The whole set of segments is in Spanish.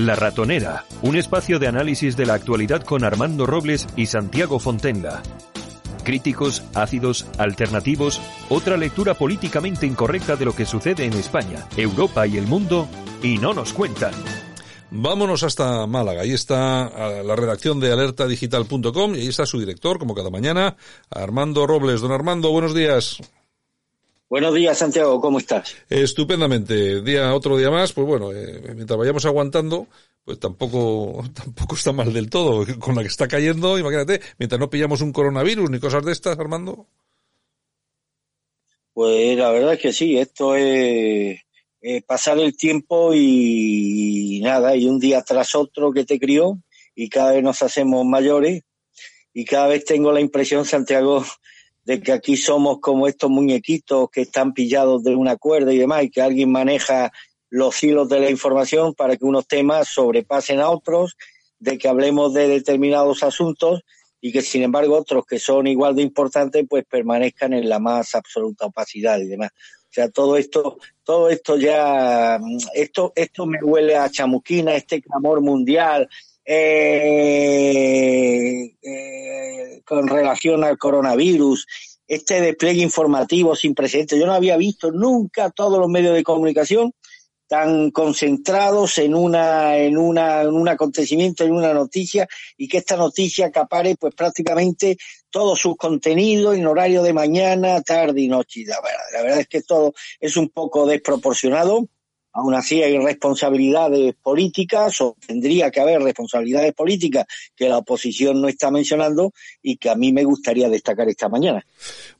La Ratonera, un espacio de análisis de la actualidad con Armando Robles y Santiago Fontenga. Críticos, ácidos, alternativos, otra lectura políticamente incorrecta de lo que sucede en España, Europa y el mundo, y no nos cuentan. Vámonos hasta Málaga. Ahí está la redacción de alertadigital.com y ahí está su director, como cada mañana, Armando Robles. Don Armando, buenos días. Buenos días, Santiago, ¿cómo estás? Estupendamente. Día, otro día más, pues bueno, eh, mientras vayamos aguantando, pues tampoco, tampoco está mal del todo. Con la que está cayendo, imagínate, mientras no pillamos un coronavirus ni cosas de estas, Armando. Pues la verdad es que sí, esto es pasar el tiempo y, y, nada, y un día tras otro que te crió y cada vez nos hacemos mayores y cada vez tengo la impresión, Santiago, de que aquí somos como estos muñequitos que están pillados de una cuerda y demás, y que alguien maneja los hilos de la información para que unos temas sobrepasen a otros, de que hablemos de determinados asuntos y que sin embargo otros que son igual de importantes pues permanezcan en la más absoluta opacidad y demás. O sea, todo esto, todo esto ya, esto, esto me huele a chamuquina, este clamor mundial, eh, eh, con relación al coronavirus, este despliegue informativo sin precedentes. Yo no había visto nunca todos los medios de comunicación tan concentrados en una en una en un acontecimiento en una noticia y que esta noticia acapare pues prácticamente todos sus contenidos en horario de mañana, tarde y noche. La verdad, la verdad es que todo es un poco desproporcionado Aún así hay responsabilidades políticas o tendría que haber responsabilidades políticas que la oposición no está mencionando y que a mí me gustaría destacar esta mañana.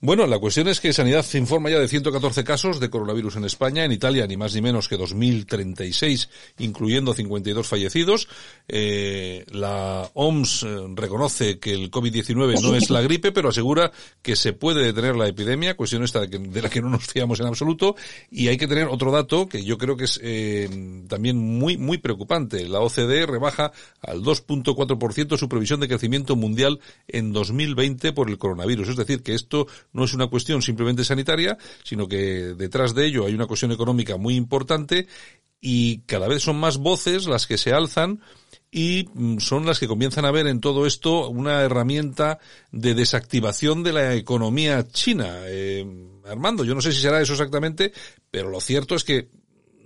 Bueno, la cuestión es que Sanidad informa ya de 114 casos de coronavirus en España, en Italia ni más ni menos que 2.036, incluyendo 52 fallecidos. Eh, la OMS eh, reconoce que el COVID-19 no es la gripe, pero asegura que se puede detener la epidemia, cuestión esta de, de la que no nos fiamos en absoluto. Y hay que tener otro dato que yo creo que que es eh, también muy, muy preocupante. La OCDE rebaja al 2.4% su previsión de crecimiento mundial en 2020 por el coronavirus. Es decir, que esto no es una cuestión simplemente sanitaria, sino que detrás de ello hay una cuestión económica muy importante y cada vez son más voces las que se alzan y mm, son las que comienzan a ver en todo esto una herramienta de desactivación de la economía china. Eh, Armando, yo no sé si será eso exactamente, pero lo cierto es que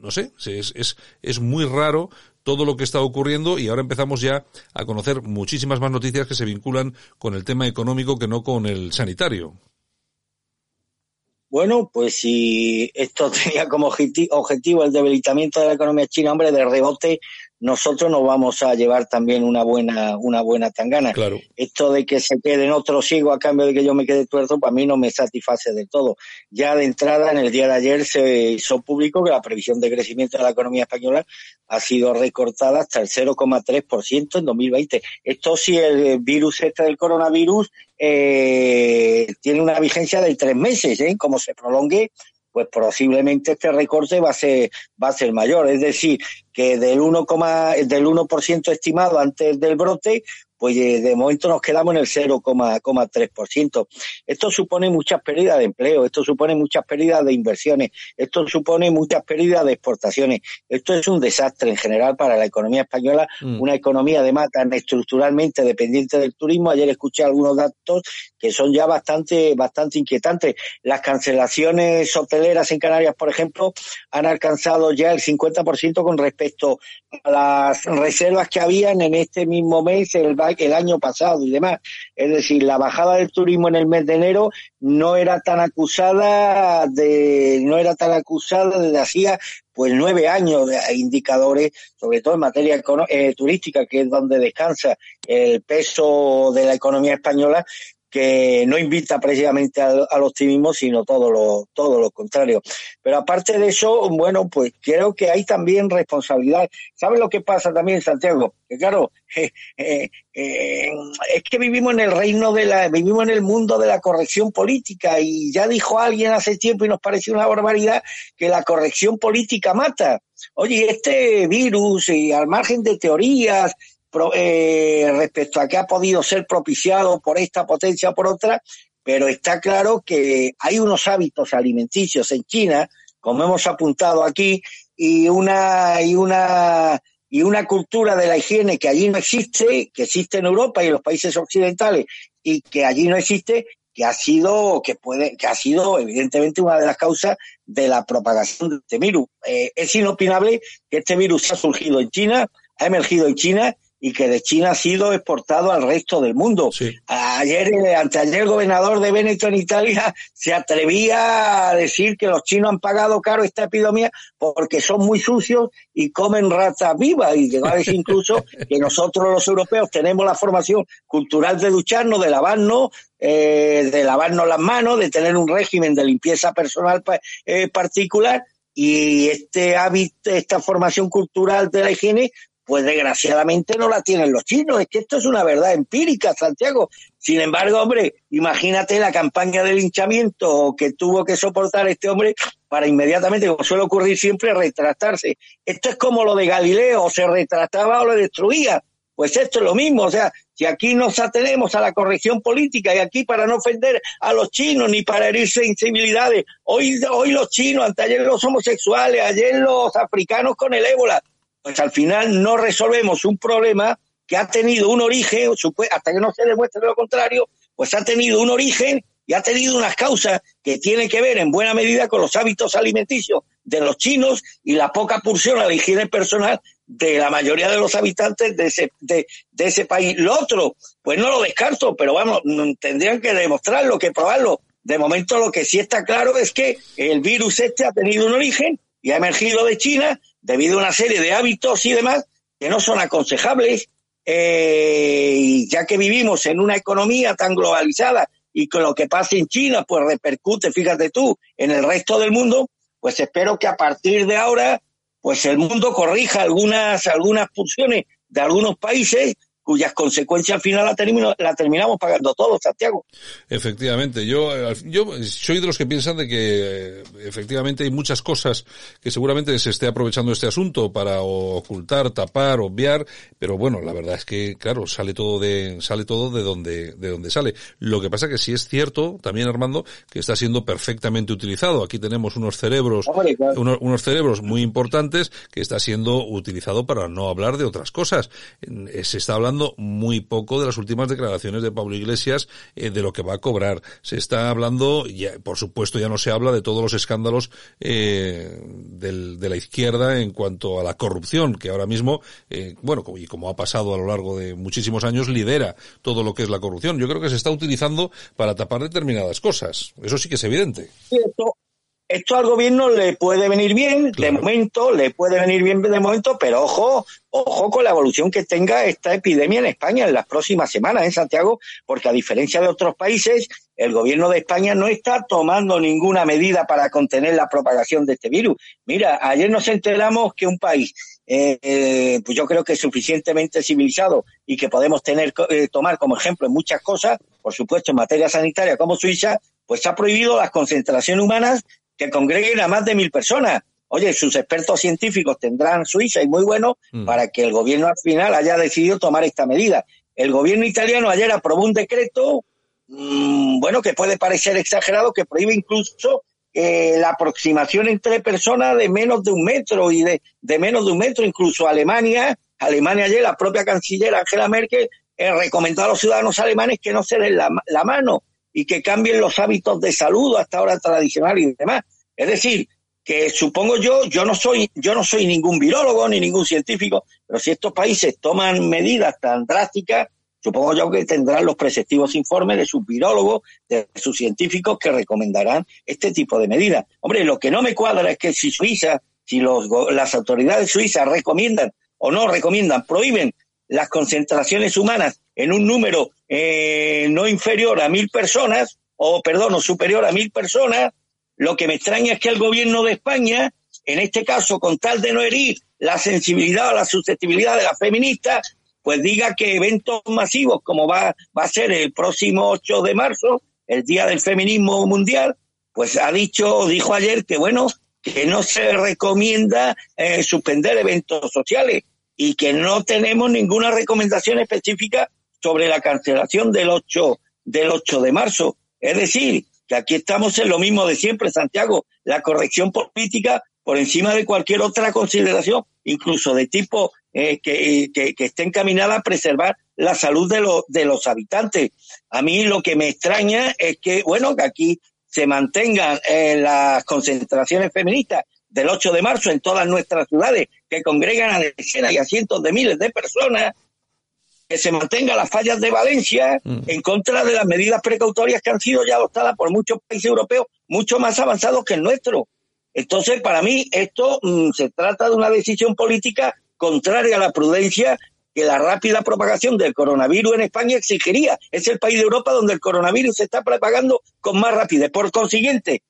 no sé, es, es, es muy raro todo lo que está ocurriendo y ahora empezamos ya a conocer muchísimas más noticias que se vinculan con el tema económico que no con el sanitario. Bueno, pues si esto tenía como objetivo el debilitamiento de la economía china, hombre, de rebote nosotros nos vamos a llevar también una buena, una buena tangana. Claro. Esto de que se queden otros ciegos a cambio de que yo me quede tuerto, para mí no me satisface de todo. Ya de entrada, en el día de ayer se hizo público que la previsión de crecimiento de la economía española ha sido recortada hasta el 0,3% en 2020. Esto si el virus este del coronavirus eh, tiene una vigencia de tres meses, ¿eh? Como se prolongue, pues posiblemente este recorte va a ser va a ser mayor, es decir, que del 1, del 1% estimado antes del brote, pues eh, de momento nos quedamos en el 0,3%. Esto supone muchas pérdidas de empleo, esto supone muchas pérdidas de inversiones, esto supone muchas pérdidas de exportaciones. Esto es un desastre en general para la economía española, mm. una economía además tan estructuralmente dependiente del turismo. Ayer escuché algunos datos que son ya bastante, bastante inquietantes. Las cancelaciones hoteleras en Canarias, por ejemplo, han alcanzado ya el 50% con respecto a las reservas que habían en este mismo mes, el, el año pasado y demás. Es decir, la bajada del turismo en el mes de enero no era tan acusada de, no era tan acusada desde hacía pues nueve años de indicadores, sobre todo en materia eh, turística, que es donde descansa el peso de la economía española, que no invita precisamente al, optimismo, sino todo lo, todo lo contrario. Pero aparte de eso, bueno, pues creo que hay también responsabilidad. ¿Sabes lo que pasa también, Santiago? Claro, eh, eh, es que vivimos en el reino de la, vivimos en el mundo de la corrección política y ya dijo alguien hace tiempo y nos pareció una barbaridad que la corrección política mata. Oye, este virus y al margen de teorías eh, respecto a que ha podido ser propiciado por esta potencia o por otra, pero está claro que hay unos hábitos alimenticios en China, como hemos apuntado aquí, y una, y una y una cultura de la higiene que allí no existe, que existe en Europa y en los países occidentales y que allí no existe, que ha sido, que puede, que ha sido evidentemente una de las causas de la propagación de este virus. Eh, es inopinable que este virus ha surgido en China, ha emergido en China y que de China ha sido exportado al resto del mundo. Ayer, eh, anteayer, el gobernador de Veneto en Italia se atrevía a decir que los chinos han pagado caro esta epidemia porque son muy sucios y comen ratas vivas. Y llegó a decir incluso que nosotros los europeos tenemos la formación cultural de ducharnos, de lavarnos, eh, de lavarnos las manos, de tener un régimen de limpieza personal eh, particular y este hábito, esta formación cultural de la higiene, pues desgraciadamente no la tienen los chinos. Es que esto es una verdad empírica, Santiago. Sin embargo, hombre, imagínate la campaña de linchamiento que tuvo que soportar este hombre para inmediatamente, como suele ocurrir siempre, retractarse. Esto es como lo de Galileo, o se retractaba o lo destruía. Pues esto es lo mismo, o sea, si aquí nos atenemos a la corrección política y aquí para no ofender a los chinos ni para herir sensibilidades, hoy, hoy los chinos, anteayer los homosexuales, ayer los africanos con el ébola, pues al final no resolvemos un problema que ha tenido un origen, hasta que no se demuestre lo contrario, pues ha tenido un origen y ha tenido unas causas que tienen que ver en buena medida con los hábitos alimenticios de los chinos y la poca pulsión a la higiene personal de la mayoría de los habitantes de ese, de, ese país. Lo otro, pues no lo descarto, pero vamos, tendrían que demostrarlo, que probarlo. De momento lo que sí está claro es que el virus este ha tenido un origen y ha emergido de China debido a una serie de hábitos y demás que no son aconsejables, eh, ya que vivimos en una economía tan globalizada y que lo que pasa en China pues repercute, fíjate tú, en el resto del mundo, pues espero que a partir de ahora pues el mundo corrija algunas, algunas funciones de algunos países cuyas consecuencias al final la, la terminamos pagando todos, Santiago. Efectivamente, yo, eh, yo soy de los que piensan de que eh, efectivamente hay muchas cosas que seguramente se esté aprovechando este asunto para ocultar, tapar, obviar, pero bueno, la verdad es que, claro, sale todo de, sale todo de donde, de donde sale. Lo que pasa que sí es cierto, también Armando, que está siendo perfectamente utilizado. Aquí tenemos unos cerebros, unos, unos cerebros muy importantes que está siendo utilizado para no hablar de otras cosas. Se está hablando muy poco de las últimas declaraciones de Pablo Iglesias eh, de lo que va a cobrar. Se está hablando, ya, por supuesto ya no se habla de todos los escándalos eh, del, de la izquierda en cuanto a la corrupción, que ahora mismo, eh, bueno, y como ha pasado a lo largo de muchísimos años, lidera todo lo que es la corrupción. Yo creo que se está utilizando para tapar determinadas cosas. Eso sí que es evidente. Esto al gobierno le puede venir bien, de momento, le puede venir bien de momento, pero ojo, ojo con la evolución que tenga esta epidemia en España en las próximas semanas en Santiago, porque a diferencia de otros países, el gobierno de España no está tomando ninguna medida para contener la propagación de este virus. Mira, ayer nos enteramos que un país, eh, eh, pues yo creo que es suficientemente civilizado y que podemos tener, eh, tomar como ejemplo en muchas cosas, por supuesto en materia sanitaria como Suiza, pues ha prohibido las concentraciones humanas que congreguen a más de mil personas. Oye, sus expertos científicos tendrán Suiza y muy bueno mm. para que el gobierno al final haya decidido tomar esta medida. El gobierno italiano ayer aprobó un decreto, mmm, bueno, que puede parecer exagerado, que prohíbe incluso eh, la aproximación entre personas de menos de un metro y de, de menos de un metro, incluso Alemania, Alemania ayer, la propia canciller Angela Merkel, eh, recomendó a los ciudadanos alemanes que no se den la, la mano y que cambien los hábitos de salud hasta ahora tradicional y demás. Es decir, que supongo yo, yo no soy, yo no soy ningún virólogo ni ningún científico, pero si estos países toman medidas tan drásticas, supongo yo que tendrán los preceptivos informes de sus virólogos, de sus científicos que recomendarán este tipo de medidas. Hombre, lo que no me cuadra es que si Suiza, si los, las autoridades suizas recomiendan o no recomiendan, prohíben las concentraciones humanas en un número eh, no inferior a mil personas, o perdón, o superior a mil personas, lo que me extraña es que el gobierno de España, en este caso, con tal de no herir la sensibilidad o la susceptibilidad de las feministas, pues diga que eventos masivos, como va, va a ser el próximo 8 de marzo, el Día del Feminismo Mundial, pues ha dicho, dijo ayer que bueno, que no se recomienda eh, suspender eventos sociales y que no tenemos ninguna recomendación específica sobre la cancelación del 8, del 8 de marzo. Es decir, que aquí estamos en lo mismo de siempre, Santiago, la corrección política por encima de cualquier otra consideración, incluso de tipo eh, que, que, que, esté encaminada a preservar la salud de, los de los habitantes. A mí lo que me extraña es que, bueno, que aquí se mantengan eh, las concentraciones feministas del 8 de marzo en todas nuestras ciudades, que congregan a decenas y a cientos de miles de personas, que se mantenga las fallas de Valencia mm. en contra de las medidas precautorias que han sido ya adoptadas por muchos países europeos mucho más avanzados que el nuestro. Entonces, para mí, esto mm, se trata de una decisión política contraria a la prudencia que la rápida propagación del coronavirus en España exigiría. Es el país de Europa donde el coronavirus se está propagando con más rapidez. Por consiguiente,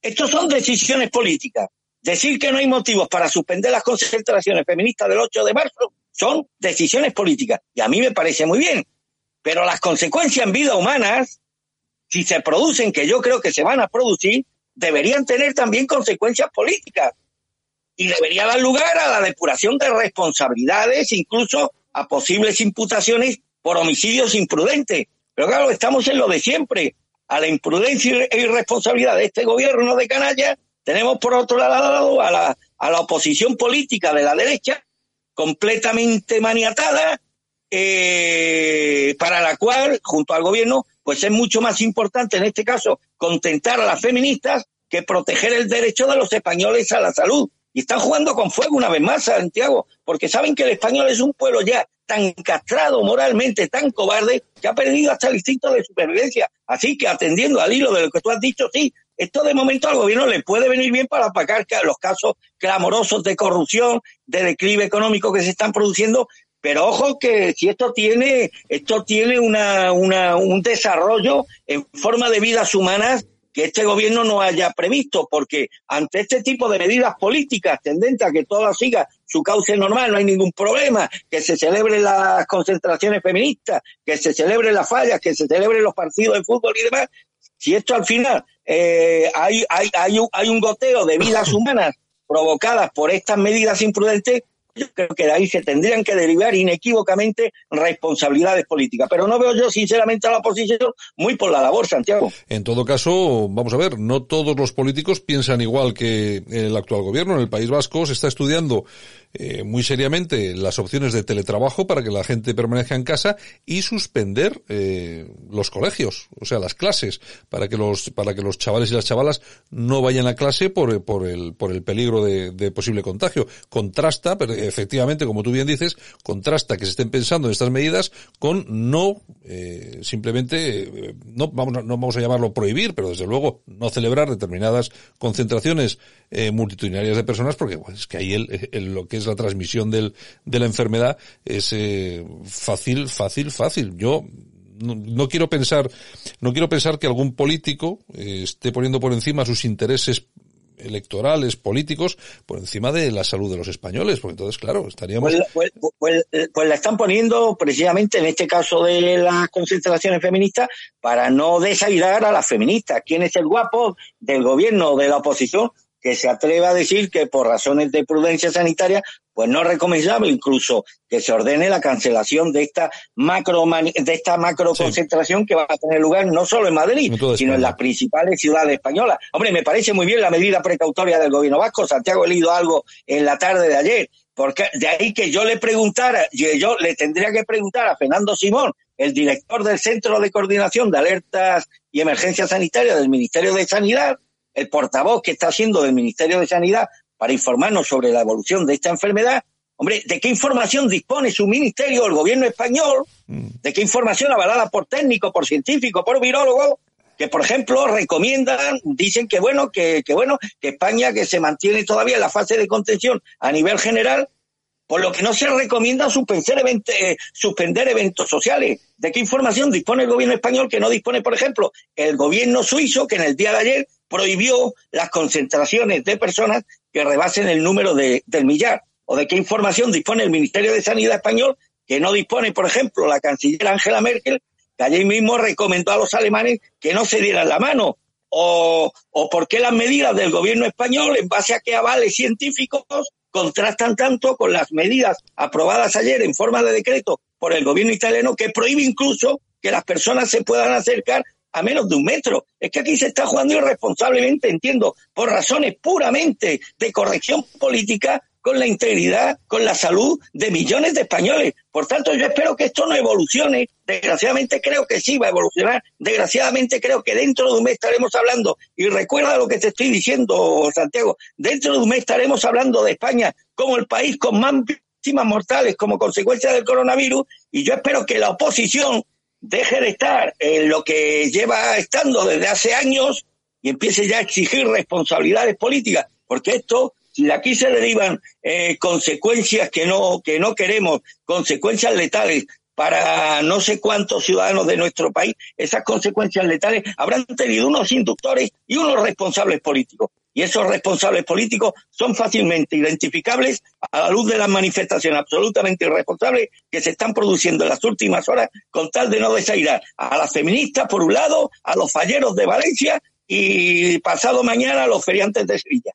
estos son decisiones políticas. Decir que no hay motivos para suspender las concentraciones feministas del 8 de marzo son decisiones políticas. Y a mí me parece muy bien. Pero las consecuencias en vida humanas, si se producen, que yo creo que se van a producir, deberían tener también consecuencias políticas. Y debería dar lugar a la depuración de responsabilidades, incluso a posibles imputaciones por homicidios imprudentes. Pero claro, estamos en lo de siempre a la imprudencia e irresponsabilidad de este gobierno de canalla, tenemos por otro lado a la, a la oposición política de la derecha completamente maniatada, eh, para la cual, junto al gobierno, pues es mucho más importante en este caso contentar a las feministas que proteger el derecho de los españoles a la salud. Y están jugando con fuego una vez más, Santiago, porque saben que el español es un pueblo ya tan castrado moralmente, tan cobarde, que ha perdido hasta el instinto de supervivencia. Así que atendiendo al hilo de lo que tú has dicho, sí, esto de momento al gobierno le puede venir bien para apagar los casos clamorosos de corrupción, de declive económico que se están produciendo, pero ojo que si esto tiene, esto tiene una, un desarrollo en forma de vidas humanas que este gobierno no haya previsto, porque ante este tipo de medidas políticas tendentes a que todo siga su cauce normal, no hay ningún problema, que se celebren las concentraciones feministas, que se celebren las fallas, que se celebren los partidos de fútbol y demás, si esto al final eh, hay, hay, hay, hay un goteo de vidas humanas provocadas por estas medidas imprudentes, yo creo que de ahí se tendrían que derivar inequívocamente responsabilidades políticas. Pero no veo yo, sinceramente, a la oposición muy por la labor, Santiago. En todo caso, vamos a ver, no todos los políticos piensan igual que el actual gobierno. En el País Vasco se está estudiando eh, muy seriamente las opciones de teletrabajo para que la gente permanezca en casa y suspender eh, los colegios, o sea, las clases, para que los para que los chavales y las chavalas no vayan a clase por, por el por el peligro de, posible contagio. Contrasta, pero efectivamente, como tú bien dices, contrasta que se estén pensando en estas medidas con no eh, simplemente eh, no vamos a, no vamos a llamarlo prohibir, pero desde luego no celebrar determinadas concentraciones eh, multitudinarias de personas porque es que ahí el, lo que es la transmisión del, de la enfermedad es eh, fácil, fácil, fácil. Yo no, no, quiero pensar, no quiero pensar que algún político eh, esté poniendo por encima sus intereses electorales, políticos, por encima de la salud de los españoles, porque entonces, claro, estaríamos... Pues, pues, pues, pues, la están poniendo precisamente en este caso de las concentraciones feministas para no desairar a las feministas. ¿Quién es el guapo del gobierno, de la oposición? Que se atreva a decir que por razones de prudencia sanitaria, pues no es recomendable incluso que se ordene la cancelación de esta macro de esta macro concentración que va a tener lugar no solo en Madrid, sino en las principales ciudades españolas. Hombre, me parece muy bien la medida precautoria del gobierno vasco. Santiago he leído algo en la tarde de ayer, porque de ahí que yo le preguntara, yo le tendría que preguntar a Fernando Simón, el director del Centro de Coordinación de Alertas y Emergencias Sanitarias del Ministerio de Sanidad, el portavoz que está haciendo del Ministerio de Sanidad para informarnos sobre la evolución de esta enfermedad, hombre, ¿de qué información dispone su ministerio, el gobierno español? Mm. ¿De qué información avalada por técnico, por científico, por virólogo? Que, por ejemplo, recomiendan, dicen que bueno, que, que bueno, que España que se mantiene todavía en la fase de contención a nivel general, por lo que no se recomienda suspender, eh, suspender eventos sociales. ¿De qué información dispone el gobierno español que no dispone, por ejemplo, el gobierno suizo, que en el día de ayer prohibió las concentraciones de personas que rebasen el número de, del millar. ¿O de qué información dispone el Ministerio de Sanidad español que no dispone, por ejemplo, la canciller Angela Merkel, que allí mismo recomendó a los alemanes que no se dieran la mano? ¿O, o por qué las medidas del gobierno español, en base a qué avales científicos, contrastan tanto con las medidas aprobadas ayer en forma de decreto por el gobierno italiano que prohíbe incluso que las personas se puedan acercar a menos de un metro. Es que aquí se está jugando irresponsablemente, entiendo, por razones puramente de corrección política, con la integridad, con la salud de millones de españoles. Por tanto, yo espero que esto no evolucione. Desgraciadamente creo que sí va a evolucionar. Desgraciadamente creo que dentro de un mes estaremos hablando, y recuerda lo que te estoy diciendo, Santiago, dentro de un mes estaremos hablando de España como el país con más víctimas mortales como consecuencia del coronavirus, y yo espero que la oposición deje de estar en lo que lleva estando desde hace años y empiece ya a exigir responsabilidades políticas, porque esto, si aquí se derivan eh, consecuencias que no, que no queremos, consecuencias letales para no sé cuántos ciudadanos de nuestro país, esas consecuencias letales habrán tenido unos inductores y unos responsables políticos. Y esos responsables políticos son fácilmente identificables a la luz de las manifestaciones absolutamente irresponsables que se están produciendo en las últimas horas con tal de no desairar a las feministas por un lado, a los falleros de Valencia y pasado mañana a los feriantes de Sevilla.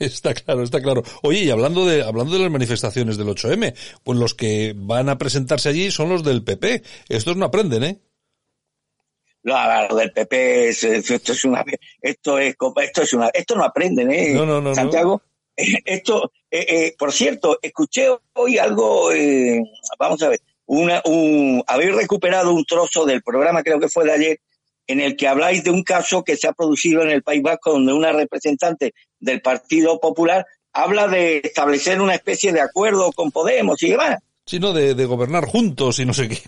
Está claro, está claro. Oye, y hablando de, hablando de las manifestaciones del 8M, pues los que van a presentarse allí son los del PP. Estos no aprenden, ¿eh? No, lo del PP es, esto es una, esto es, esto es una, esto no aprenden, ¿eh? No, no, no, Santiago. Esto, eh, eh, por cierto, escuché hoy algo, eh, vamos a ver, una, un, habéis recuperado un trozo del programa, creo que fue de ayer, en el que habláis de un caso que se ha producido en el País Vasco donde una representante del Partido Popular habla de establecer una especie de acuerdo con Podemos y demás. Sino de, de gobernar juntos y no sé qué.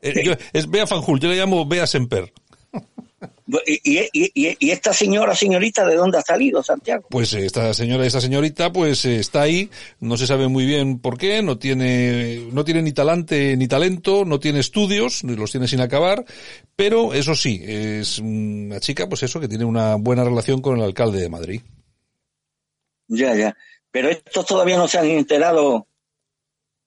es Bea Fanjul, yo le llamo Bea Semper. ¿Y, y, y, esta señora, señorita, de dónde ha salido, Santiago? Pues esta señora, esta señorita, pues está ahí, no se sabe muy bien por qué, no tiene, no tiene ni talante ni talento, no tiene estudios, los tiene sin acabar, pero eso sí, es una chica, pues eso, que tiene una buena relación con el alcalde de Madrid. Ya, ya. Pero estos todavía no se han enterado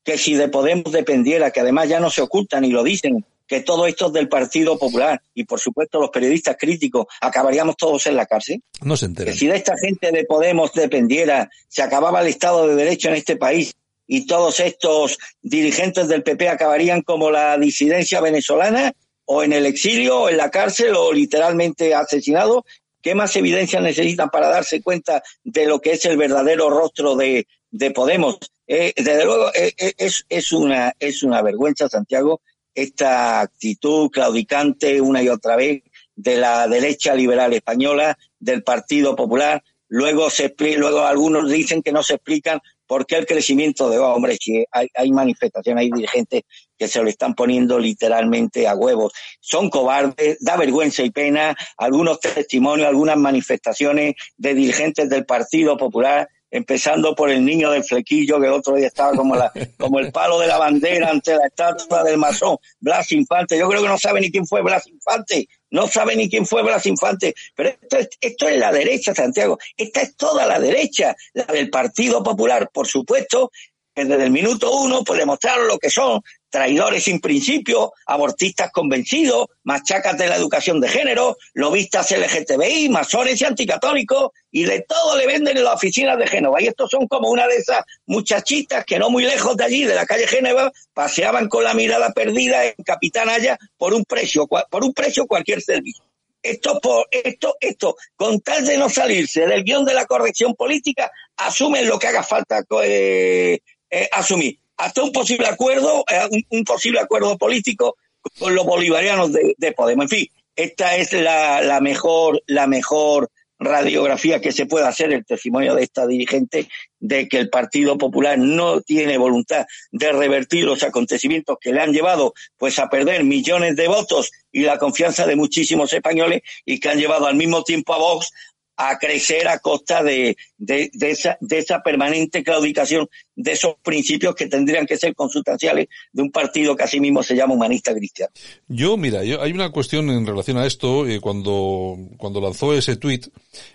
que si de Podemos dependiera, que además ya no se ocultan y lo dicen, que todo esto es del Partido Popular y por supuesto los periodistas críticos acabaríamos todos en la cárcel. No se entera. Que si de esta gente de Podemos dependiera, se acababa el Estado de Derecho en este país y todos estos dirigentes del PP acabarían como la disidencia venezolana o en el exilio o en la cárcel o literalmente asesinados. ¿Qué más evidencia necesitan para darse cuenta de lo que es el verdadero rostro de, de Podemos? Eh, desde luego eh, eh, es, es, una, es una vergüenza, Santiago, esta actitud claudicante una y otra vez de la derecha liberal española, del Partido Popular. Luego, se, luego algunos dicen que no se explican por qué el crecimiento de hombres, si hay, hay manifestaciones, hay dirigentes que se lo están poniendo literalmente a huevos. Son cobardes, da vergüenza y pena algunos testimonios, algunas manifestaciones de dirigentes del Partido Popular empezando por el niño del flequillo que el otro día estaba como la como el palo de la bandera ante la estatua del masón Blas Infante. Yo creo que no sabe ni quién fue Blas Infante. No sabe ni quién fue Blas Infante. Pero esto es, esto es la derecha Santiago. Esta es toda la derecha. La del Partido Popular por supuesto que desde el minuto uno pues demostraron lo que son traidores sin principio, abortistas convencidos, machacas de la educación de género, lobistas LGTBI, masones y anticatólicos, y de todo le venden en la oficina de Génova. Y estos son como una de esas muchachitas que no muy lejos de allí, de la calle Génova, paseaban con la mirada perdida en Capitán Haya por un precio, por un precio cualquier servicio. Esto, por, esto, esto, con tal de no salirse del guion de la corrección política, asumen lo que haga falta eh, eh, asumir hasta un posible acuerdo, eh, un, posible acuerdo político con los bolivarianos de, Podemos. En fin, esta es la, mejor, la mejor radiografía que se puede hacer, el testimonio de esta dirigente, de que el Partido Popular no tiene voluntad de revertir los acontecimientos que le han llevado pues a perder millones de votos y la confianza de muchísimos españoles y que han llevado al mismo tiempo a Vox a crecer a costa de, de, de, esa, de esa permanente claudicación de esos principios que tendrían que ser consustanciales de un partido que así mismo se llama humanista cristiano. Yo, mira, yo, hay una cuestión en relación a esto, eh, cuando, cuando lanzó ese tuit,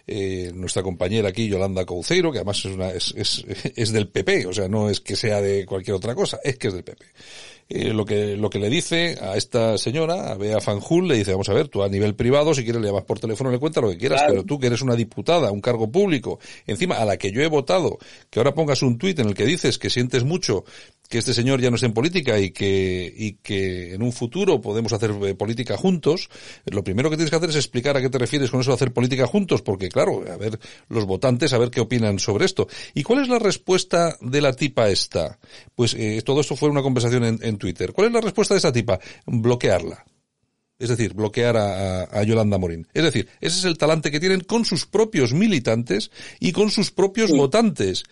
eh, nuestra compañera aquí, Yolanda Cauceiro, que además es, una, es, es, es del PP, o sea, no es que sea de cualquier otra cosa, es que es del PP. Eh, lo que lo que le dice a esta señora, a Bea Fanjul, le dice, vamos a ver, tú a nivel privado, si quieres le llamas por teléfono, le cuentas lo que quieras, pero tú que eres una diputada, un cargo público, encima a la que yo he votado, que ahora pongas un tuit en el que dices que sientes mucho que este señor ya no está en política y que, y que en un futuro podemos hacer eh, política juntos, lo primero que tienes que hacer es explicar a qué te refieres con eso de hacer política juntos, porque claro, a ver los votantes, a ver qué opinan sobre esto. ¿Y cuál es la respuesta de la tipa esta? Pues eh, todo esto fue una conversación en, en Twitter. ¿Cuál es la respuesta de esa tipa? Bloquearla es decir, bloquear a, Yolanda Morín. Es decir, ese es el talante que tienen con sus propios militantes y con sus propios votantes.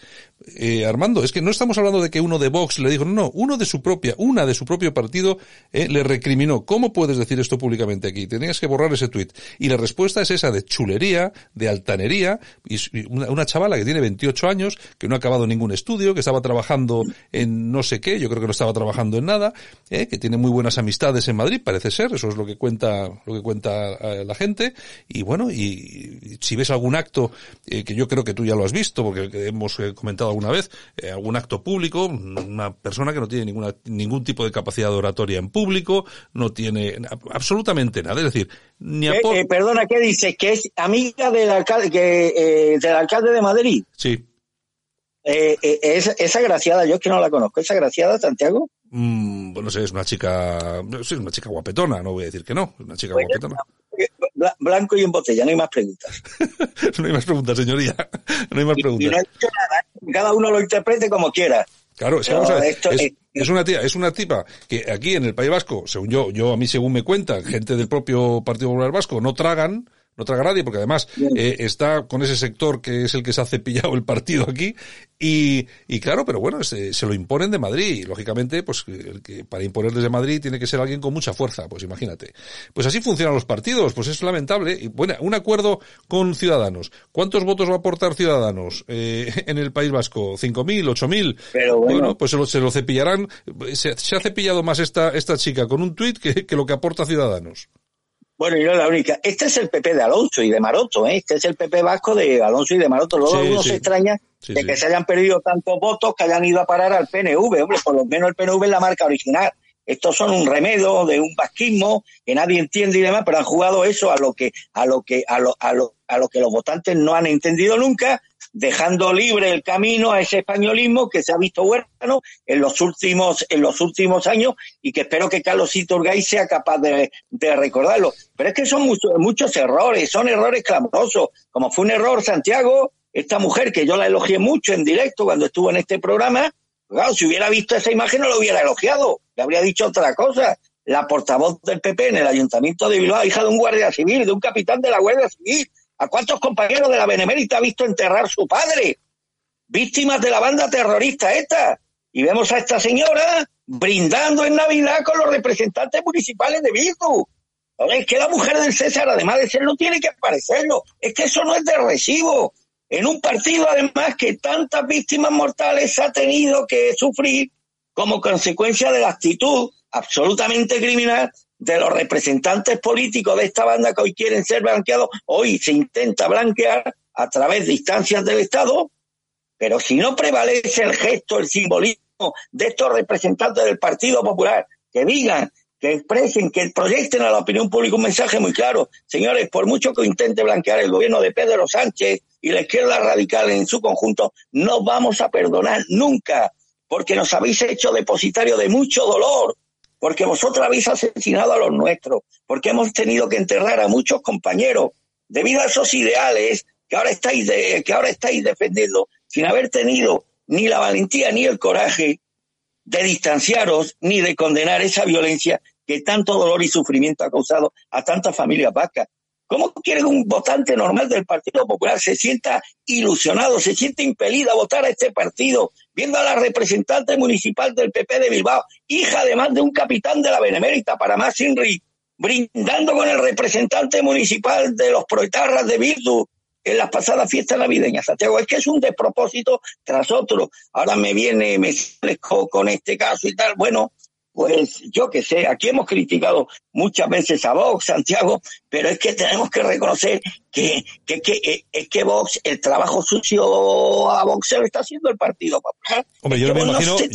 Eh, Armando, es que no estamos hablando de que uno de Vox le dijo, no, no, uno de su propia, una de su propio partido eh, le recriminó. ¿Cómo puedes decir esto públicamente aquí? Tenías que borrar ese tuit. Y la respuesta es esa de chulería, de altanería, y una, chavala que tiene 28 años, que no ha acabado ningún estudio, que estaba trabajando en no sé qué, yo creo que no estaba trabajando en nada, eh, que tiene muy buenas amistades en Madrid, parece ser, eso es lo que cuenta, lo que cuenta eh, la gente. Y bueno, y, si ves algún acto, que yo creo que tú ya lo has visto, porque hemos eh, comentado alguna vez, algún acto público, una persona que no tiene ninguna, ningún tipo de capacidad de oratoria en público, no tiene absolutamente nada. Es decir, ni a Perdona, ¿qué dices? ¿Que es amiga del alcalde, que, del alcalde de Madrid? Sí. esa, esa graciada, yo es que no la conozco, esa graciada, Santiago. Mm, bueno, sé, es una chica, es una chica guapetona, no voy a decir que no, es una chica guapetona. Blanco y en botella, no hay más preguntas. no hay más preguntas, señoría. No hay más preguntas. cada uno lo interprete como quiera. Claro, es, es, una tía, es una tipa que aquí en el País Vasco, según yo, yo a mí según me cuentan, gente del propio Partido Popular Vasco no tragan, no traga nadie, porque además eh, está con ese sector que es el que se ha cepillado el partido aquí, y, y claro, pero bueno, se, se lo imponen de Madrid, y lógicamente, pues el que para imponer desde Madrid tiene que ser alguien con mucha fuerza, pues imagínate. Pues así funcionan los partidos, pues es lamentable. Y bueno, un acuerdo con Ciudadanos. ¿Cuántos votos va a aportar Ciudadanos eh, en el País Vasco? ¿5.000, 8.000? Pero bueno. bueno, pues se lo, se lo cepillarán. Se, se, ha cepillado más esta, esta chica con un tuit que, que lo que aporta Ciudadanos. Bueno, y no es la única. Este es el PP de Alonso y de Maroto, ¿eh? Este es el PP vasco de Alonso y de Maroto. Luego sí, uno sí. se extraña sí, de que se hayan perdido tantos votos que hayan ido a parar al PNV. Hombre, por lo menos el PNV es la marca original. Estos son un remedio de un vasquismo que nadie entiende y demás, pero han jugado eso a lo que, a lo que, a lo, a lo, a lo que los votantes no han entendido nunca dejando libre el camino a ese españolismo que se ha visto huérfano en los últimos, en los últimos años y que espero que Carlos Iturgaiz sea capaz de, de recordarlo. Pero es que son muchos, muchos errores, son errores clamorosos, como fue un error Santiago, esta mujer que yo la elogié mucho en directo cuando estuvo en este programa, claro, si hubiera visto esa imagen no lo hubiera elogiado, le habría dicho otra cosa. La portavoz del PP en el Ayuntamiento de Bilbao, hija de un guardia civil, de un capitán de la Guardia Civil, ¿A cuántos compañeros de la Benemérita ha visto enterrar su padre? Víctimas de la banda terrorista esta. Y vemos a esta señora brindando en Navidad con los representantes municipales de Bildu. Es que la mujer del César, además de ser, no tiene que aparecerlo. Es que eso no es de recibo. En un partido, además, que tantas víctimas mortales ha tenido que sufrir como consecuencia de la actitud absolutamente criminal de los representantes políticos de esta banda que hoy quieren ser blanqueados, hoy se intenta blanquear a través de instancias del Estado, pero si no prevalece el gesto, el simbolismo de estos representantes del Partido Popular, que digan, que expresen, que proyecten a la opinión pública un mensaje muy claro. Señores, por mucho que intente blanquear el gobierno de Pedro Sánchez y la izquierda radical en su conjunto, no vamos a perdonar nunca, porque nos habéis hecho depositario de mucho dolor, porque vosotros habéis asesinado a los nuestros, porque hemos tenido que enterrar a muchos compañeros debido a esos ideales que ahora estáis de, que ahora estáis defendiendo sin haber tenido ni la valentía ni el coraje de distanciaros ni de condenar esa violencia que tanto dolor y sufrimiento ha causado a tantas familias vascas. ¿Cómo quiere un votante normal del Partido Popular se sienta ilusionado, se siente impelido a votar a este partido, viendo a la representante municipal del PP de Bilbao, hija además de un capitán de la Benemérita, para más Inri, brindando con el representante municipal de los proetarras de Bildu en las pasadas fiestas navideñas, Santiago? Es que es un despropósito tras otro. Ahora me viene, me con este caso y tal. Bueno, pues yo que sé, aquí hemos criticado muchas veces a Vox, Santiago, pero es que tenemos que reconocer que, que, que eh, es que Vox, el trabajo sucio a Vox se lo está haciendo el Partido Popular. Hombre, yo no me imagino, no yo,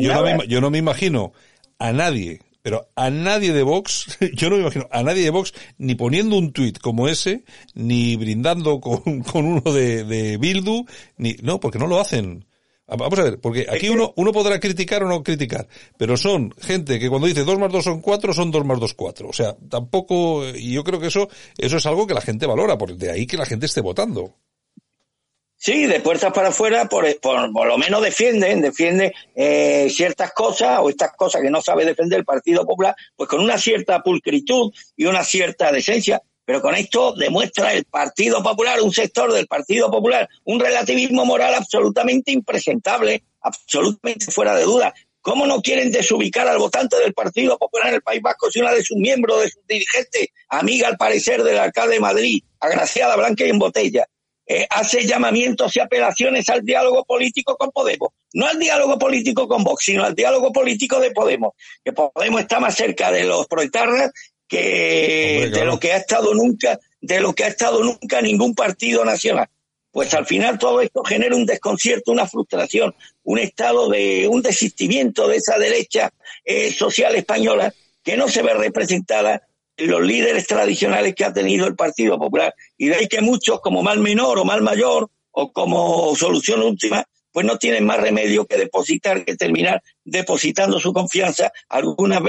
yo, no me, yo no me imagino a nadie pero a nadie de Vox, yo no me imagino a nadie de Vox ni poniendo un tuit como ese, ni brindando con, con uno de, de Bildu, ni, no, porque no lo hacen. Vamos a ver, porque aquí uno, uno podrá criticar o no criticar, pero son gente que cuando dice 2 más 2 son 4, son 2 más 2 4. O sea, tampoco, y yo creo que eso, eso es algo que la gente valora, por de ahí que la gente esté votando. Sí, de puertas para afuera, por, por, lo menos defienden, defienden eh, ciertas cosas o estas cosas que no sabe defender el Partido Popular, pues con una cierta pulcritud y una cierta decencia, pero con esto demuestra el Partido Popular, un sector del Partido Popular, un relativismo moral absolutamente impresentable, absolutamente fuera de duda. ¿Cómo no quieren desubicar al votante del Partido Popular en el País Vasco si una de sus miembros, de sus dirigentes, amiga al parecer del alcalde de Madrid, agraciada, blanca y en botella, eh, hace llamamientos y apelaciones al diálogo político con Podemos? No al diálogo político con Vox, sino al diálogo político de Podemos, que Podemos está más cerca de los proetarras que de lo que ha estado nunca, de lo que ha estado nunca ningún partido nacional. Pues al final todo esto genera un desconcierto, una frustración, un estado de un desistimiento de esa derecha eh, social española que no se ve representada en los líderes tradicionales que ha tenido el Partido Popular. Y de ahí que muchos, como mal menor o mal mayor, o como solución última, pues no tienen más remedio que depositar, que terminar depositando su confianza,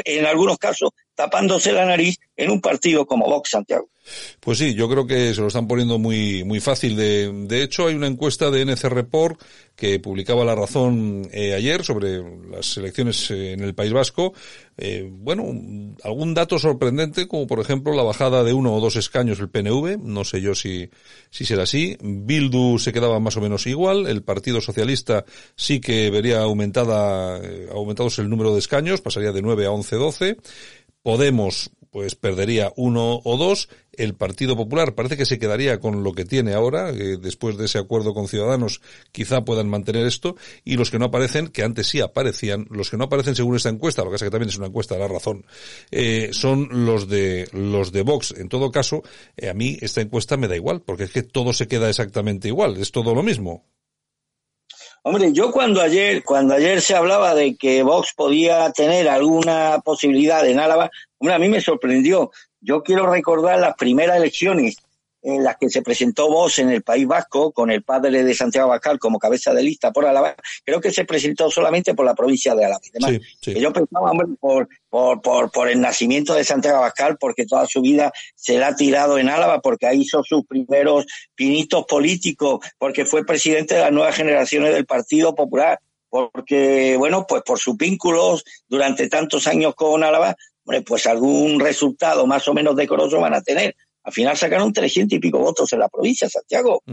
en algunos casos tapándose la nariz en un partido como Vox Santiago. Pues sí, yo creo que se lo están poniendo muy, muy fácil. De, hecho, hay una encuesta de NC Report que publicaba La Razón eh, ayer sobre las elecciones eh, en el País Vasco. Eh, bueno, algún dato sorprendente, como por ejemplo la bajada de uno o dos escaños del PNV. No sé yo si, si será así. Bildu se quedaba más o menos igual. El Partido Socialista sí que vería aumentada, aumentados el número de escaños, pasaría de 9 a 11, 12. Podemos pues perdería uno o dos. El Partido Popular parece que se quedaría con lo que tiene ahora, después de ese acuerdo con Ciudadanos quizá puedan mantener esto, y los que no aparecen, que antes sí aparecían, los que no aparecen según esta encuesta, lo que pasa que también es una encuesta la razón, eh, son los de los de Vox. En todo caso, eh, a mí esta encuesta me da igual, porque es que todo se queda exactamente igual, es todo lo mismo. Hombre, yo cuando ayer, cuando ayer se hablaba de que Vox podía tener alguna posibilidad en Álava, hombre, a mí me sorprendió. Yo quiero recordar las primeras elecciones en las que se presentó Vox en el País Vasco, con el padre de Santiago Abascal como cabeza de lista por Álava, creo que se presentó solamente por la provincia de Álava. yo pensaba, hombre, por, por, por, por el nacimiento de Santiago Abascal, porque toda su vida se la ha tirado en Álava, porque ahí hizo sus primeros pinitos políticos, porque fue presidente de las nuevas generaciones del Partido Popular, porque, bueno, pues por sus vínculos durante tantos años con Álava, pues algún resultado más o menos decoroso van a tener al final sacaron 300 y pico votos en la provincia, Santiago.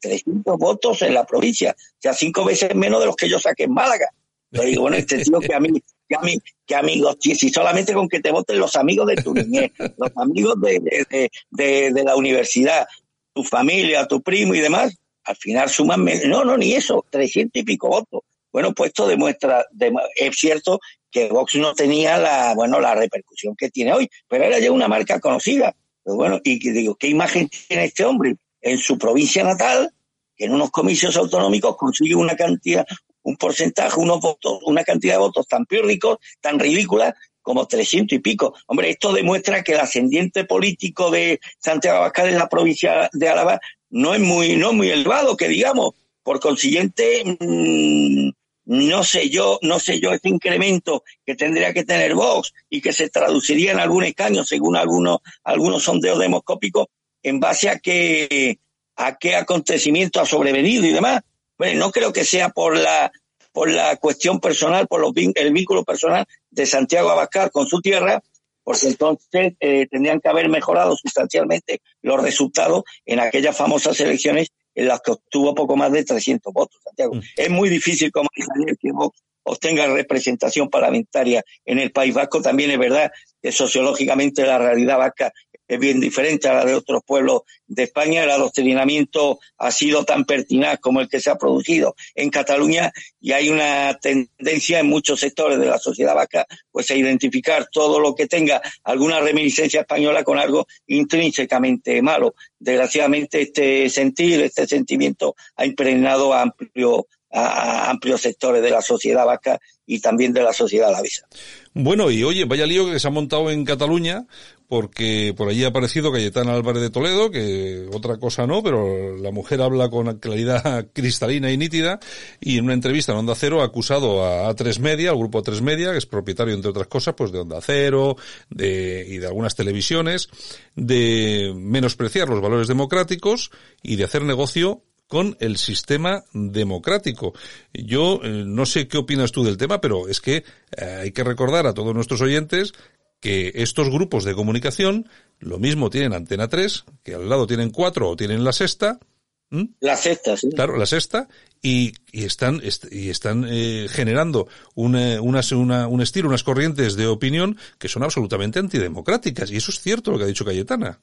300 votos en la provincia. O sea, cinco veces menos de los que yo saqué en Málaga. Yo digo, bueno, este tío que a mí, que a mí, que amigos, si solamente con que te voten los amigos de tu niñez, los amigos de, de, de, de, la universidad, tu familia, tu primo y demás, al final suman, no, no, ni eso, 300 y pico votos. Bueno, pues esto demuestra, es cierto que Vox no tenía la, bueno, la repercusión que tiene hoy, pero era ya una marca conocida. Pero bueno, y digo, ¿qué imagen tiene este hombre en su provincia natal? Que en unos comicios autonómicos consigue una cantidad, un porcentaje, unos votos, una cantidad de votos tan pírricos, tan ridícula, como 300 y pico. Hombre, esto demuestra que el ascendiente político de Santiago Abascal en la provincia de Álava no es muy, no muy elevado, que digamos. Por consiguiente, mmm, no sé yo, no sé yo este incremento que tendría que tener Vox y que se traduciría en algún escaño según algunos, algunos sondeos demoscópicos en base a qué, a qué acontecimiento ha sobrevenido y demás. Bueno, no creo que sea por la, por la cuestión personal, por los, el vínculo personal de Santiago Abascal con su tierra, porque entonces eh, tendrían que haber mejorado sustancialmente los resultados en aquellas famosas elecciones en las que obtuvo poco más de 300 votos, Santiago. Mm. Es muy difícil, como dije que Vox obtenga representación parlamentaria en el País Vasco. También es verdad que sociológicamente la realidad vasca es bien diferente a la de otros pueblos de España. El adoctrinamiento ha sido tan pertinaz como el que se ha producido en Cataluña y hay una tendencia en muchos sectores de la sociedad vasca pues a identificar todo lo que tenga alguna reminiscencia española con algo intrínsecamente malo. Desgraciadamente este sentir, este sentimiento ha impregnado a amplio amplios sectores de la sociedad vasca y también de la sociedad alavesa. Bueno, y oye, vaya lío que se ha montado en Cataluña, porque por allí ha aparecido Cayetana Álvarez de Toledo, que otra cosa no, pero la mujer habla con claridad cristalina y nítida, y en una entrevista en Onda Cero ha acusado a A3 Media, al grupo A3 Media, que es propietario, entre otras cosas, pues de Onda Cero, de, y de algunas televisiones, de menospreciar los valores democráticos y de hacer negocio con el sistema democrático. Yo eh, no sé qué opinas tú del tema, pero es que eh, hay que recordar a todos nuestros oyentes que estos grupos de comunicación lo mismo tienen Antena 3, que al lado tienen 4 o tienen la sexta. La sexta, sí. Claro, la sexta, y, y están, y están eh, generando una, una, una, un estilo, unas corrientes de opinión que son absolutamente antidemocráticas. Y eso es cierto lo que ha dicho Cayetana.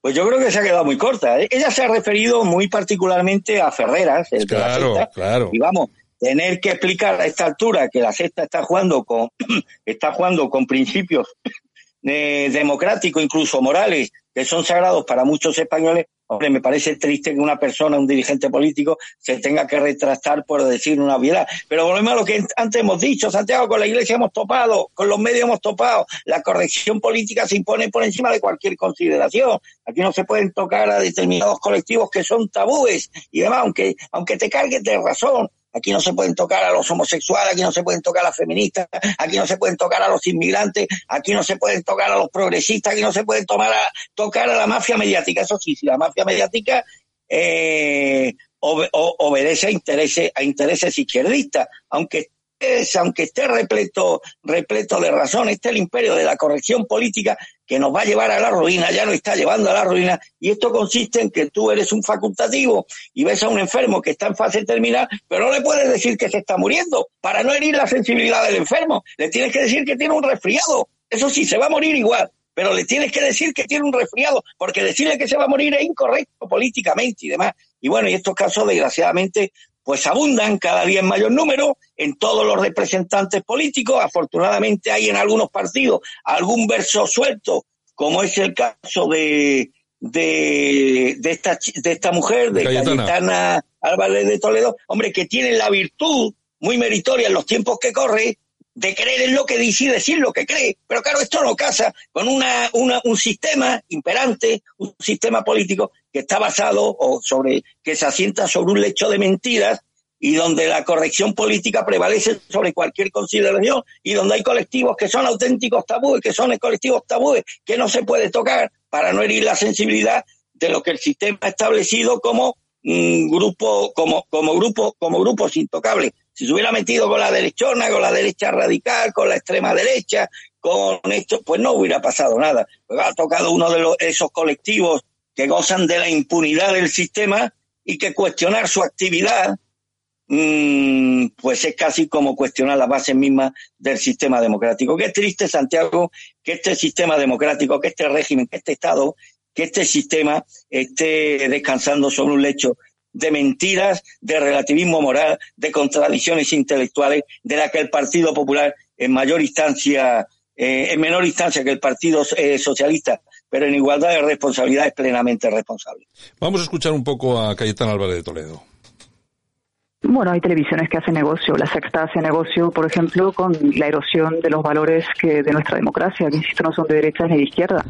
Pues yo creo que se ha quedado muy corta. ¿eh? Ella se ha referido muy particularmente a Ferreras, el claro, de la claro. Y vamos, tener que explicar a esta altura que la sexta está jugando con, está jugando con principios eh, democráticos, incluso morales, que son sagrados para muchos españoles, Hombre, me parece triste que una persona, un dirigente político, se tenga que retractar por decir una obviedad. Pero volvemos a lo que antes hemos dicho, Santiago, con la Iglesia hemos topado, con los medios hemos topado. La corrección política se impone por encima de cualquier consideración. Aquí no se pueden tocar a determinados colectivos que son tabúes y demás, aunque, aunque te cargues de razón. Aquí no se pueden tocar a los homosexuales, aquí no se pueden tocar a las feministas, aquí no se pueden tocar a los inmigrantes, aquí no se pueden tocar a los progresistas, aquí no se pueden a, tocar a la mafia mediática. Eso sí, si la mafia mediática eh, obedece a intereses, a intereses izquierdistas, aunque es, aunque esté repleto, repleto de razón, este el imperio de la corrección política que nos va a llevar a la ruina, ya nos está llevando a la ruina, y esto consiste en que tú eres un facultativo y ves a un enfermo que está en fase terminal, pero no le puedes decir que se está muriendo, para no herir la sensibilidad del enfermo, le tienes que decir que tiene un resfriado, eso sí, se va a morir igual, pero le tienes que decir que tiene un resfriado, porque decirle que se va a morir es incorrecto políticamente y demás. Y bueno, y estos casos, desgraciadamente, pues abundan cada día en mayor número en todos los representantes políticos. Afortunadamente hay en algunos partidos algún verso suelto, como es el caso de, de, de, esta, de esta mujer, de Cayetana. Álvarez de Toledo, hombre, que tiene la virtud muy meritoria en los tiempos que corre de creer en lo que dice y decir lo que cree. Pero claro, esto no casa con una, una, un sistema imperante, un sistema político que está basado o sobre, que se asienta sobre un lecho de mentiras y donde la corrección política prevalece sobre cualquier consideración y donde hay colectivos que son auténticos tabúes, que son colectivos tabúes que no se puede tocar para no herir la sensibilidad de lo que el sistema ha establecido como un grupo, como, como grupo, como grupos intocables. Si se hubiera metido con la derechona, con la derecha radical, con la extrema derecha, con esto, pues no hubiera pasado nada. Pues ha tocado uno de los, esos colectivos que gozan de la impunidad del sistema y que cuestionar su actividad mmm, pues es casi como cuestionar las bases mismas del sistema democrático. Qué triste, Santiago, que este sistema democrático, que este régimen, que este Estado, que este sistema esté descansando sobre un lecho de mentiras, de relativismo moral, de contradicciones intelectuales, de la que el Partido Popular en mayor instancia, eh, en menor instancia que el Partido eh, Socialista, pero en igualdad de responsabilidad es plenamente responsable. Vamos a escuchar un poco a Cayetana Álvarez de Toledo. Bueno, hay televisiones que hacen negocio. La sexta hace negocio, por ejemplo, con la erosión de los valores que de nuestra democracia, que insisto, no son de derechas ni de izquierda.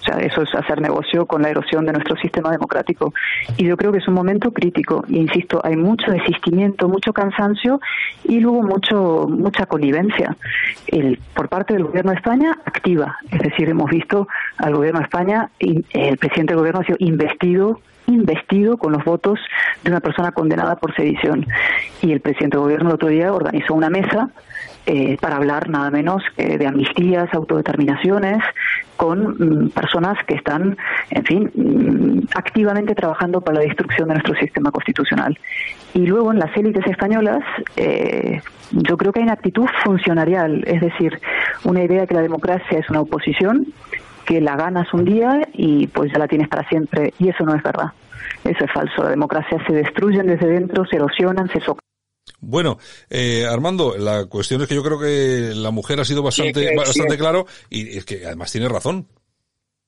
O sea, eso es hacer negocio con la erosión de nuestro sistema democrático. Y yo creo que es un momento crítico. E insisto, hay mucho desistimiento, mucho cansancio y luego mucho, mucha connivencia. El, por parte del gobierno de España, activa. Es decir, hemos visto al gobierno de España, el presidente del gobierno ha sido investido investido con los votos de una persona condenada por sedición. Y el presidente del gobierno el otro día organizó una mesa eh, para hablar nada menos de amnistías, autodeterminaciones, con mm, personas que están, en fin, mm, activamente trabajando para la destrucción de nuestro sistema constitucional. Y luego en las élites españolas, eh, yo creo que hay una actitud funcionarial, es decir, una idea que la democracia es una oposición que la ganas un día y pues ya la tienes para siempre. Y eso no es verdad. Eso es falso. La democracia se destruyen desde dentro, se erosionan, se socan. Bueno, eh, Armando, la cuestión es que yo creo que la mujer ha sido bastante, bastante claro y es que además tiene razón.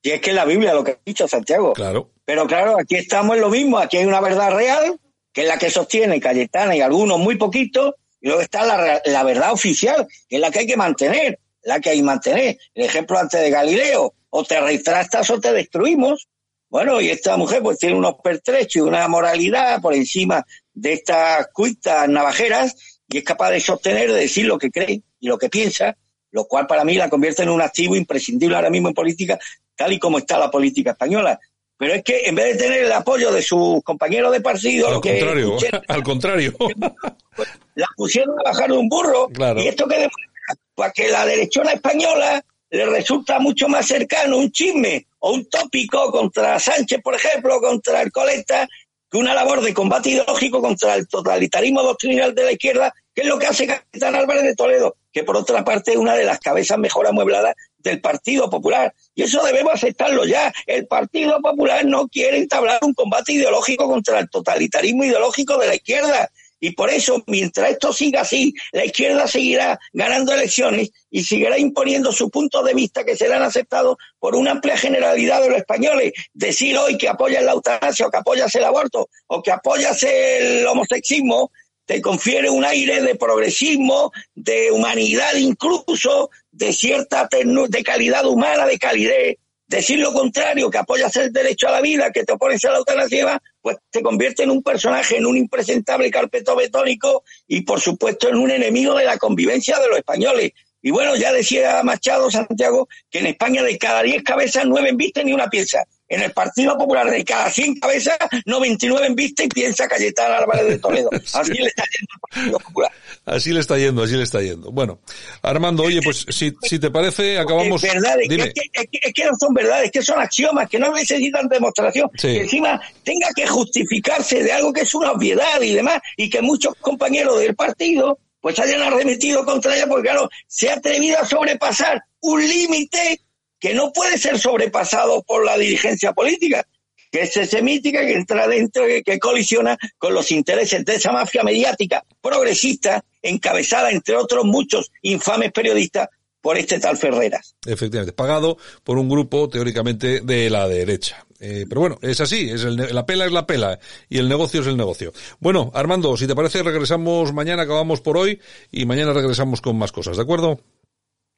Y es que la Biblia lo que ha dicho Santiago. Claro. Pero claro, aquí estamos en lo mismo. Aquí hay una verdad real que es la que sostiene Cayetana y algunos muy poquitos, y luego está la, la verdad oficial, que es la que hay que mantener, la que hay que mantener. El ejemplo antes de Galileo, o te retrastas o te destruimos. Bueno, y esta mujer pues tiene unos pertrechos y una moralidad por encima de estas cuitas navajeras y es capaz de sostener, de decir lo que cree y lo que piensa, lo cual para mí la convierte en un activo imprescindible ahora mismo en política, tal y como está la política española. Pero es que en vez de tener el apoyo de sus compañeros de partido, al contrario, al contrario, la pusieron a bajar un burro y esto que demuestra pues que la derechona española le resulta mucho más cercano un chisme o un tópico contra Sánchez, por ejemplo, contra el Coleta, que una labor de combate ideológico contra el totalitarismo doctrinal de la izquierda, que es lo que hace Capitán Álvarez de Toledo, que por otra parte es una de las cabezas mejor amuebladas del Partido Popular. Y eso debemos aceptarlo ya. El Partido Popular no quiere entablar un combate ideológico contra el totalitarismo ideológico de la izquierda. Y por eso, mientras esto siga así, la izquierda seguirá ganando elecciones y seguirá imponiendo su punto de vista que serán aceptados por una amplia generalidad de los españoles. Decir hoy que apoyas la eutanasia o que apoyas el aborto o que apoyas el homosexismo te confiere un aire de progresismo, de humanidad incluso, de cierta de calidad humana, de calidez. Decir lo contrario, que apoyas el derecho a la vida, que te opones a la eutanasia, pues te convierte en un personaje, en un impresentable carpeto betónico y por supuesto en un enemigo de la convivencia de los españoles. Y bueno, ya decía Machado Santiago que en España de cada 10 cabezas, 9 visten ni una pieza. En el Partido Popular de cada 100 cabezas, 99 en vista y piensa Cayetana Álvarez de Toledo. Así le está yendo al Partido Popular. Así le está yendo, así le está yendo. Bueno, Armando, oye, pues si, si te parece, acabamos... Es verdad, es, que, no son verdades, que son axiomas, que no necesitan demostración. Que encima tenga que justificarse de algo que es una obviedad y demás, y que muchos compañeros del partido pues hayan arremetido contra ella, porque claro, se ha atrevido a sobrepasar un límite que no puede ser sobrepasado por la dirigencia política, que es semítica, que entra dentro, que colisiona con los intereses de esa mafia mediática progresista, encabezada, entre otros muchos infames periodistas, por este tal Ferreras. Efectivamente, pagado por un grupo teóricamente de la derecha. Eh, pero bueno, es así, es la pela es la pela y el negocio es el negocio. Bueno, Armando, si te parece, regresamos mañana, acabamos por hoy y mañana regresamos con más cosas, ¿de acuerdo?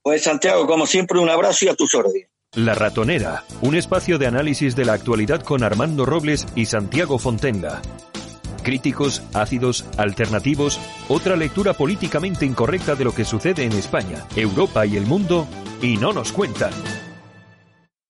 Pues Santiago, como siempre, un abrazo y a tus órdenes. La Ratonera, un espacio de análisis de la actualidad con Armando Robles y Santiago Fontenga. Críticos, ácidos, alternativos, otra lectura políticamente incorrecta de lo que sucede en España, Europa y el mundo, y no nos cuentan.